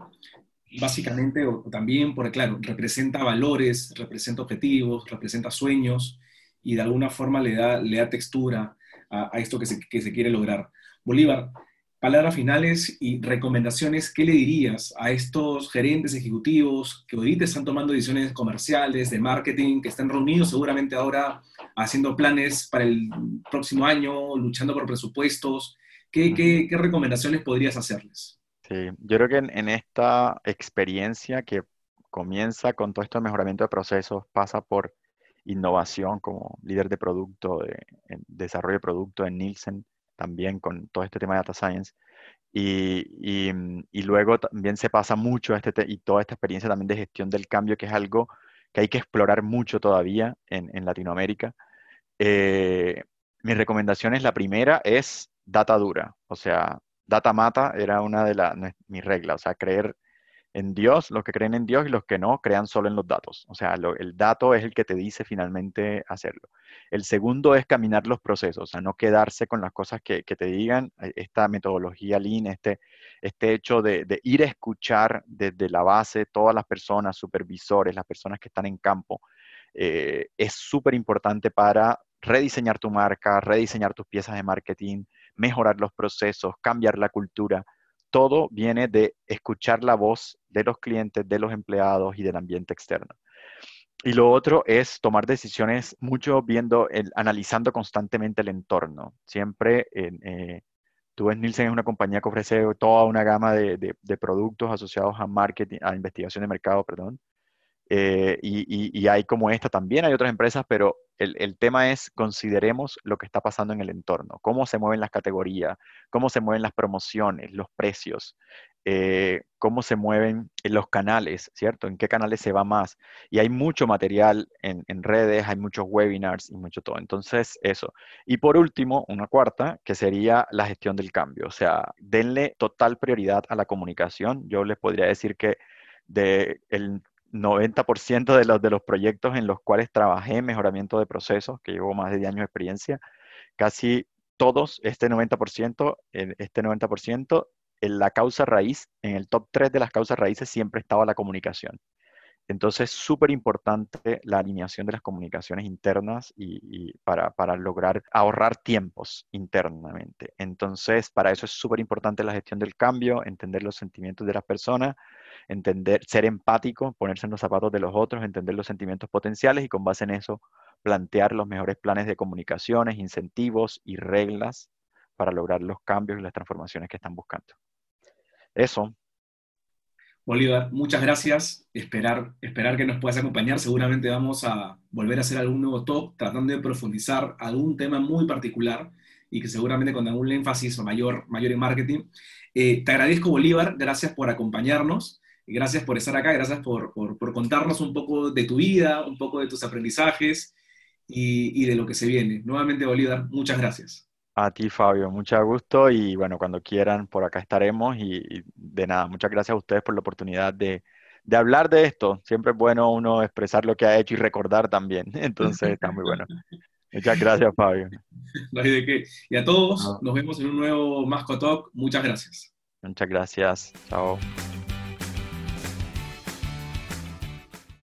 básicamente, o, también, porque claro, representa valores, representa objetivos, representa sueños y de alguna forma le da, le da textura a, esto que se, que se quiere lograr. Bolívar, palabras finales y recomendaciones, ¿qué le dirías a estos gerentes ejecutivos que ahorita están tomando decisiones comerciales, de marketing, que están reunidos seguramente ahora haciendo planes para el próximo año, luchando por presupuestos? ¿Qué, recomendaciones podrías hacerles? Sí, yo creo que en, esta experiencia que comienza con todo esto de mejoramiento de procesos, pasa por innovación como líder de producto, de, desarrollo de producto en Nielsen, también con todo este tema de data science. Y, y, luego también se pasa mucho este y toda esta experiencia también de gestión del cambio, que es algo que hay que explorar mucho todavía en, en Latinoamérica. Eh, mi recomendación es la primera, es data dura, o sea, data mata era una de las, mi regla, o sea, creer en Dios, los que creen en Dios y los que no crean solo en los datos. O sea, el dato es el que te dice finalmente hacerlo. El segundo es caminar los procesos, o sea, no quedarse con las cosas que, te digan. Esta metodología Lean, este, este hecho de, ir a escuchar desde la base todas las personas, supervisores, las personas que están en campo, eh, es súper importante para rediseñar tu marca, rediseñar tus piezas de marketing, mejorar los procesos, cambiar la cultura todo viene de escuchar la voz de los clientes, de los empleados y del ambiente externo. Y lo otro es tomar decisiones mucho viendo, el, analizando constantemente el entorno. Siempre, eh, tú ves Nielsen es una compañía que ofrece toda una gama de, de productos asociados a marketing, a investigación de mercado, perdón. Eh, y, hay como esta también, hay otras empresas, pero el, tema es consideremos lo que está pasando en el entorno, cómo se mueven las categorías, cómo se mueven las promociones, los precios, eh, cómo se mueven los canales, ¿cierto? En qué canales se va más. Y hay mucho material en, en redes, hay muchos webinars y mucho todo. Entonces, eso. Y por último, una cuarta, que sería la gestión del cambio. O sea, denle total prioridad a la comunicación. Yo les podría decir que de el 90% de los, de los proyectos en los cuales trabajé en mejoramiento de procesos, que llevo más de 10 años de experiencia, casi todos, este 90%, este 90%, en la causa raíz, en el top 3 de las causas raíces siempre estaba la comunicación. Entonces, súper importante la alineación de las comunicaciones internas y, para, para, lograr ahorrar tiempos internamente. Entonces, para eso es súper importante la gestión del cambio, entender los sentimientos de las personas, entender, ser empático, ponerse en los zapatos de los otros, entender los sentimientos potenciales y con base en eso plantear los mejores planes de comunicaciones, incentivos y reglas para lograr los cambios y las transformaciones que están buscando. Eso, Bolívar, muchas gracias. Esperar, esperar que nos puedas acompañar. Seguramente vamos a volver a hacer algún nuevo talk tratando de profundizar algún tema muy particular y que seguramente con algún énfasis mayor, mayor en marketing. Eh, te agradezco, Bolívar. Gracias por acompañarnos. Gracias por estar acá. Gracias por, por, contarnos un poco de tu vida, un poco de tus aprendizajes y, y de lo que se viene. Nuevamente, Bolívar, muchas gracias. A ti, Fabio, mucho gusto y bueno, cuando quieran, por acá estaremos y, de nada, muchas gracias a ustedes por la oportunidad de, de, hablar de esto. Siempre es bueno uno expresar lo que ha hecho y recordar también, entonces está muy bueno. Muchas gracias, Fabio. No hay de qué. Y a todos, nos vemos en un nuevo Masco Talk. Muchas gracias. Muchas gracias. Chao.